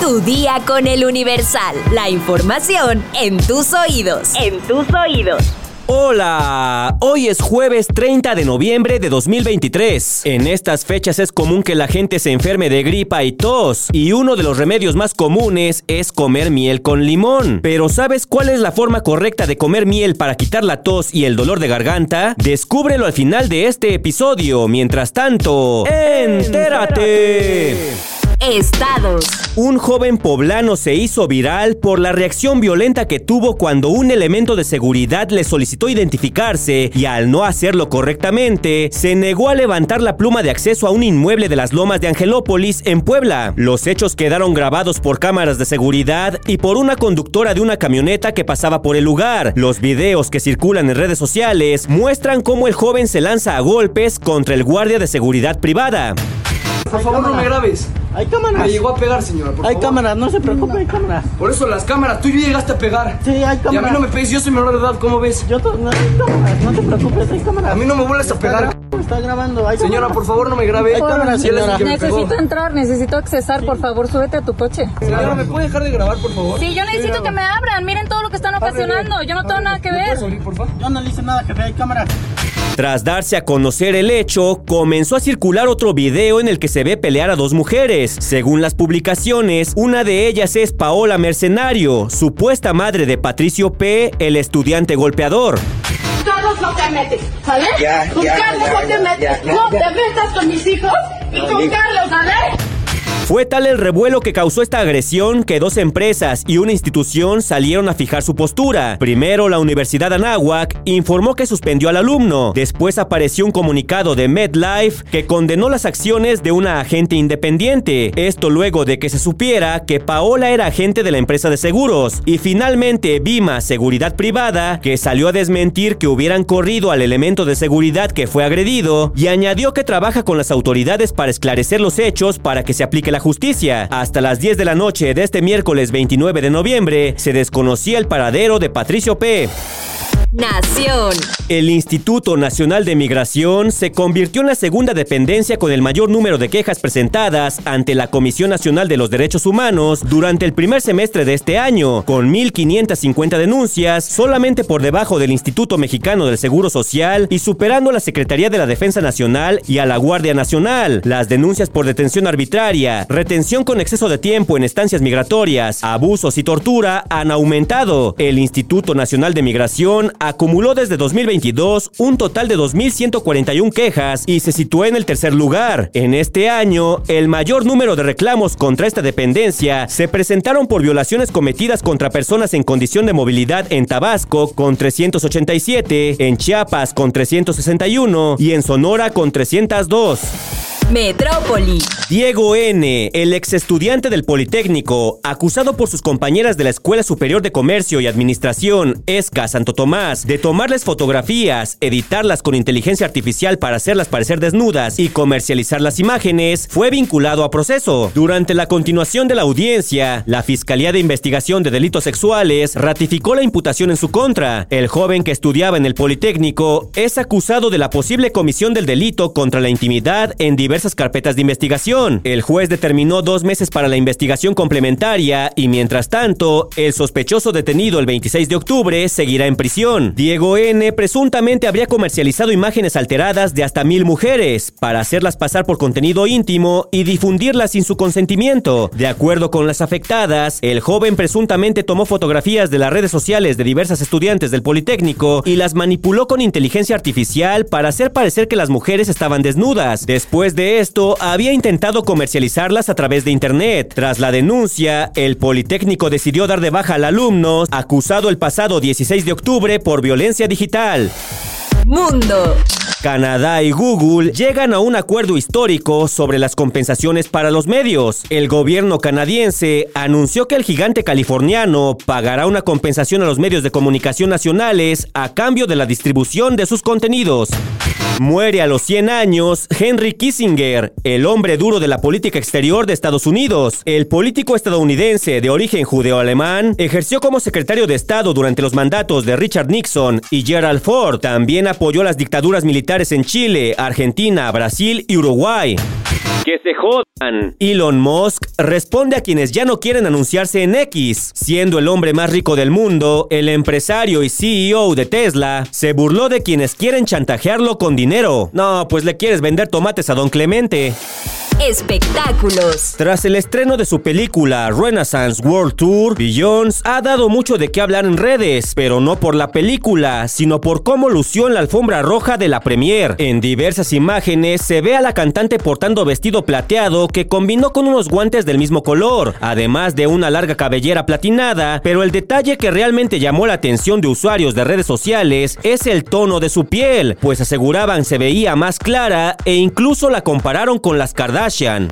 Tu día con el Universal. La información en tus oídos. En tus oídos. Hola, hoy es jueves 30 de noviembre de 2023. En estas fechas es común que la gente se enferme de gripa y tos, y uno de los remedios más comunes es comer miel con limón. Pero ¿sabes cuál es la forma correcta de comer miel para quitar la tos y el dolor de garganta? Descúbrelo al final de este episodio. Mientras tanto, entérate. Estados. Un joven poblano se hizo viral por la reacción violenta que tuvo cuando un elemento de seguridad le solicitó identificarse y al no hacerlo correctamente, se negó a levantar la pluma de acceso a un inmueble de las lomas de Angelópolis en Puebla. Los hechos quedaron grabados por cámaras de seguridad y por una conductora de una camioneta que pasaba por el lugar. Los videos que circulan en redes sociales muestran cómo el joven se lanza a golpes contra el guardia de seguridad privada. Por favor, no me grabes. Hay cámaras. Me llegó a pegar, señora. Por Hay favor. cámaras, no se preocupe, hay cámaras. Por eso las cámaras, tú ya llegaste a pegar. Sí, hay Y a mí cámaras. no me pegues, yo soy menor de edad, ¿cómo ves? Yo no hay cámaras, no te preocupes, hay cámaras. A mí no me vuelves a pegar. Está grabando, hay Señora, por favor, no me grabe. Señora. Necesito entrar, necesito accesar, por favor, súbete a tu coche. Señora, ¿me puede dejar de grabar, por favor? Sí, yo necesito que me abran, miren todo lo que están ocasionando, yo no tengo nada que ¿Me ver. puedes abrir, por favor? Yo no le hice nada, jefe, hay cámaras. Tras darse a conocer el hecho, comenzó a circular otro video en el que se ve pelear a dos mujeres. Según las publicaciones, una de ellas es Paola Mercenario, supuesta madre de Patricio P., el estudiante golpeador. Carlos no te metes, ¿sale? Ya, con ya, Carlos ya, no te metes. no te metas con mis hijos y con. Carlos, ¿sale? Fue tal el revuelo que causó esta agresión que dos empresas y una institución salieron a fijar su postura. Primero, la Universidad Anáhuac informó que suspendió al alumno. Después apareció un comunicado de MedLife que condenó las acciones de una agente independiente. Esto luego de que se supiera que Paola era agente de la empresa de seguros. Y finalmente, Vima Seguridad Privada, que salió a desmentir que hubieran corrido al elemento de seguridad que fue agredido y añadió que trabaja con las autoridades para esclarecer los hechos para que se aplique la justicia. Hasta las 10 de la noche de este miércoles 29 de noviembre se desconocía el paradero de Patricio P. Nación. El Instituto Nacional de Migración se convirtió en la segunda dependencia con el mayor número de quejas presentadas ante la Comisión Nacional de los Derechos Humanos durante el primer semestre de este año, con 1.550 denuncias, solamente por debajo del Instituto Mexicano del Seguro Social y superando a la Secretaría de la Defensa Nacional y a la Guardia Nacional. Las denuncias por detención arbitraria, retención con exceso de tiempo en estancias migratorias, abusos y tortura han aumentado. El Instituto Nacional de Migración acumuló desde 2022 un total de 2.141 quejas y se situó en el tercer lugar. En este año, el mayor número de reclamos contra esta dependencia se presentaron por violaciones cometidas contra personas en condición de movilidad en Tabasco con 387, en Chiapas con 361 y en Sonora con 302. Metrópoli. Diego N., el ex estudiante del Politécnico, acusado por sus compañeras de la Escuela Superior de Comercio y Administración, ESCA Santo Tomás, de tomarles fotografías, editarlas con inteligencia artificial para hacerlas parecer desnudas y comercializar las imágenes, fue vinculado a proceso. Durante la continuación de la audiencia, la Fiscalía de Investigación de Delitos Sexuales ratificó la imputación en su contra. El joven que estudiaba en el Politécnico es acusado de la posible comisión del delito contra la intimidad en diversas carpetas de investigación. El juez determinó dos meses para la investigación complementaria y mientras tanto, el sospechoso detenido el 26 de octubre seguirá en prisión. Diego N. presuntamente habría comercializado imágenes alteradas de hasta mil mujeres para hacerlas pasar por contenido íntimo y difundirlas sin su consentimiento. De acuerdo con las afectadas, el joven presuntamente tomó fotografías de las redes sociales de diversas estudiantes del Politécnico y las manipuló con inteligencia artificial para hacer parecer que las mujeres estaban desnudas. Después de esto, había intentado comercializarlas a través de internet. Tras la denuncia, el Politécnico decidió dar de baja al alumno acusado el pasado 16 de octubre por violencia digital. Mundo. Canadá y Google llegan a un acuerdo histórico sobre las compensaciones para los medios. El gobierno canadiense anunció que el gigante californiano pagará una compensación a los medios de comunicación nacionales a cambio de la distribución de sus contenidos. Muere a los 100 años Henry Kissinger, el hombre duro de la política exterior de Estados Unidos. El político estadounidense de origen judeo-alemán ejerció como secretario de Estado durante los mandatos de Richard Nixon y Gerald Ford. También apoyó las dictaduras militares en Chile, Argentina, Brasil y Uruguay. Que se jodan. Elon Musk responde a quienes ya no quieren anunciarse en X. Siendo el hombre más rico del mundo, el empresario y CEO de Tesla se burló de quienes quieren chantajearlo con dinero. No, pues le quieres vender tomates a don Clemente. Espectáculos. Tras el estreno de su película Renaissance World Tour, Beyoncé ha dado mucho de qué hablar en redes, pero no por la película, sino por cómo lució en la alfombra roja de la premier. En diversas imágenes se ve a la cantante portando vestido plateado que combinó con unos guantes del mismo color, además de una larga cabellera platinada, pero el detalle que realmente llamó la atención de usuarios de redes sociales es el tono de su piel, pues aseguraban se veía más clara e incluso la compararon con las Kardashian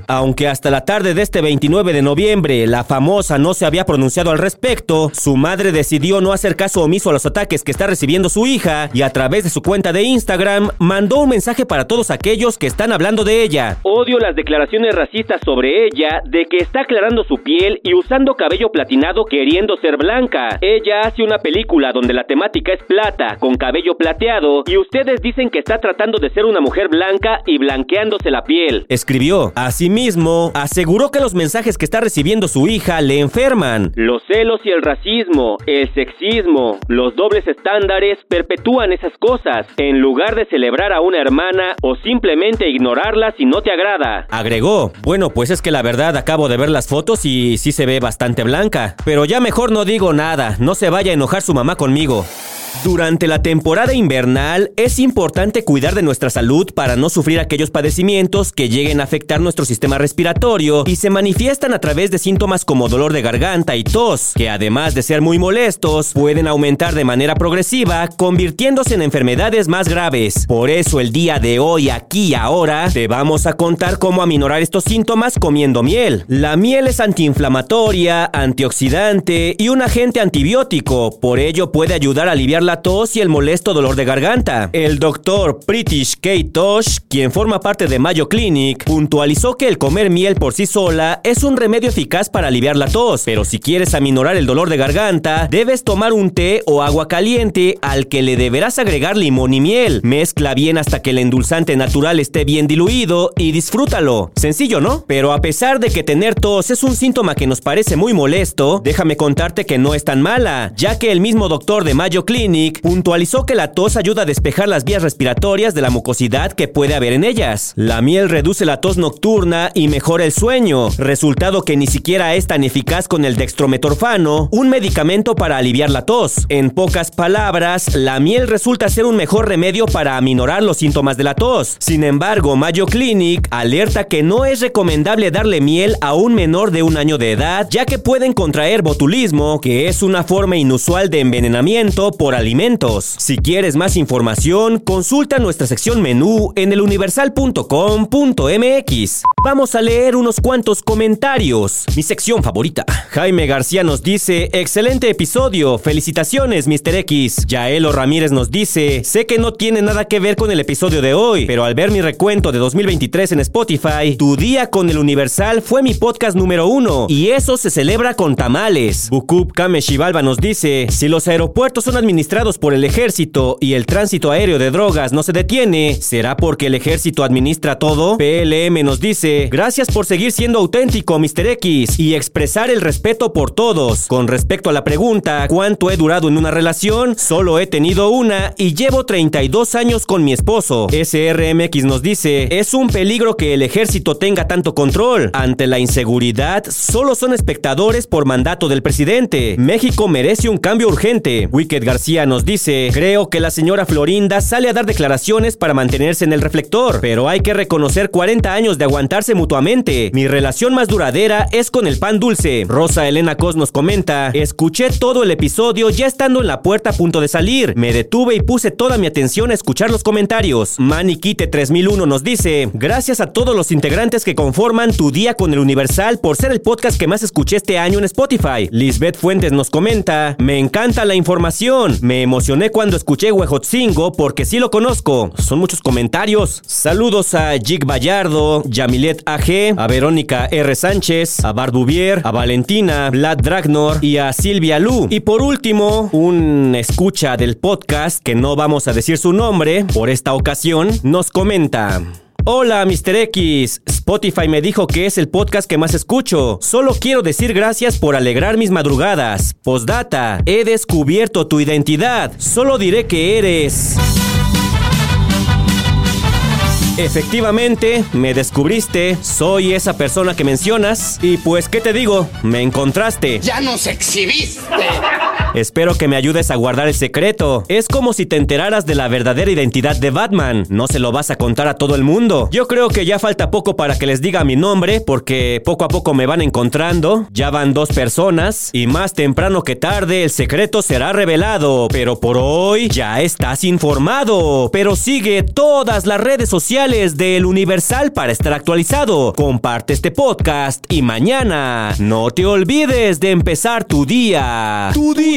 aunque hasta la tarde de este 29 de noviembre la famosa no se había pronunciado al respecto, su madre decidió no hacer caso omiso a los ataques que está recibiendo su hija y a través de su cuenta de Instagram mandó un mensaje para todos aquellos que están hablando de ella. Odio las declaraciones racistas sobre ella de que está aclarando su piel y usando cabello platinado queriendo ser blanca. Ella hace una película donde la temática es plata, con cabello plateado, y ustedes dicen que está tratando de ser una mujer blanca y blanqueándose la piel. Escribió, Asimismo, aseguró que los mensajes que está recibiendo su hija le enferman. Los celos y el racismo, el sexismo, los dobles estándares perpetúan esas cosas, en lugar de celebrar a una hermana o simplemente ignorarla si no te agrada. Agregó, bueno, pues es que la verdad acabo de ver las fotos y sí se ve bastante blanca, pero ya mejor no digo nada, no se vaya a enojar su mamá conmigo. Durante la temporada invernal es importante cuidar de nuestra salud para no sufrir aquellos padecimientos que lleguen a afectar nuestro sistema respiratorio y se manifiestan a través de síntomas como dolor de garganta y tos, que además de ser muy molestos, pueden aumentar de manera progresiva, convirtiéndose en enfermedades más graves. Por eso el día de hoy, aquí y ahora, te vamos a contar cómo aminorar estos síntomas comiendo miel. La miel es antiinflamatoria, antioxidante y un agente antibiótico, por ello puede ayudar a aliviar la tos y el molesto dolor de garganta. El doctor British Kate Tosh, quien forma parte de Mayo Clinic, puntualizó que el comer miel por sí sola es un remedio eficaz para aliviar la tos, pero si quieres aminorar el dolor de garganta, debes tomar un té o agua caliente al que le deberás agregar limón y miel. Mezcla bien hasta que el endulzante natural esté bien diluido y disfrútalo. Sencillo, ¿no? Pero a pesar de que tener tos es un síntoma que nos parece muy molesto, déjame contarte que no es tan mala, ya que el mismo doctor de Mayo Clinic puntualizó que la tos ayuda a despejar las vías respiratorias de la mucosidad que puede haber en ellas. La miel reduce la tos nocturna y mejora el sueño, resultado que ni siquiera es tan eficaz con el dextrometorfano, un medicamento para aliviar la tos. En pocas palabras, la miel resulta ser un mejor remedio para aminorar los síntomas de la tos. Sin embargo, Mayo Clinic alerta que no es recomendable darle miel a un menor de un año de edad, ya que pueden contraer botulismo, que es una forma inusual de envenenamiento por alimentos. Si quieres más información, consulta nuestra sección menú en eluniversal.com.mx. Vamos a leer unos cuantos comentarios. Mi sección favorita. Jaime García nos dice, excelente episodio, felicitaciones Mr. X. Yaelo Ramírez nos dice, sé que no tiene nada que ver con el episodio de hoy, pero al ver mi recuento de 2023 en Spotify, Tu día con el Universal fue mi podcast número uno, y eso se celebra con tamales. Bukub Kame Shivalba nos dice, si los aeropuertos son por el ejército y el tránsito aéreo de drogas no se detiene, ¿será porque el ejército administra todo? PLM nos dice, gracias por seguir siendo auténtico, Mr. X, y expresar el respeto por todos. Con respecto a la pregunta, ¿cuánto he durado en una relación? Solo he tenido una y llevo 32 años con mi esposo. SRMX nos dice, es un peligro que el ejército tenga tanto control. Ante la inseguridad, solo son espectadores por mandato del presidente. México merece un cambio urgente. Wicked García nos dice, creo que la señora Florinda sale a dar declaraciones para mantenerse en el reflector, pero hay que reconocer 40 años de aguantarse mutuamente. Mi relación más duradera es con el pan dulce. Rosa Elena Cos nos comenta, escuché todo el episodio ya estando en la puerta a punto de salir. Me detuve y puse toda mi atención a escuchar los comentarios. Maniquite 3001 nos dice, gracias a todos los integrantes que conforman Tu Día con el Universal por ser el podcast que más escuché este año en Spotify. Lisbeth Fuentes nos comenta, me encanta la información. Me emocioné cuando escuché Huejotzingo porque sí lo conozco. Son muchos comentarios. Saludos a Jig Vallardo, Yamilet AG, a Verónica R. Sánchez, a Bardubier, a Valentina, Vlad Dragnor y a Silvia Lu. Y por último, un escucha del podcast que no vamos a decir su nombre por esta ocasión, nos comenta. Hola, Mr. X. Spotify me dijo que es el podcast que más escucho. Solo quiero decir gracias por alegrar mis madrugadas. Postdata, he descubierto tu identidad. Solo diré que eres... Efectivamente, me descubriste, soy esa persona que mencionas y pues, ¿qué te digo? Me encontraste. ¡Ya nos exhibiste! Espero que me ayudes a guardar el secreto. Es como si te enteraras de la verdadera identidad de Batman. No se lo vas a contar a todo el mundo. Yo creo que ya falta poco para que les diga mi nombre, porque poco a poco me van encontrando. Ya van dos personas y más temprano que tarde el secreto será revelado. Pero por hoy ya estás informado. Pero sigue todas las redes sociales del Universal para estar actualizado. Comparte este podcast y mañana no te olvides de empezar tu día. Tu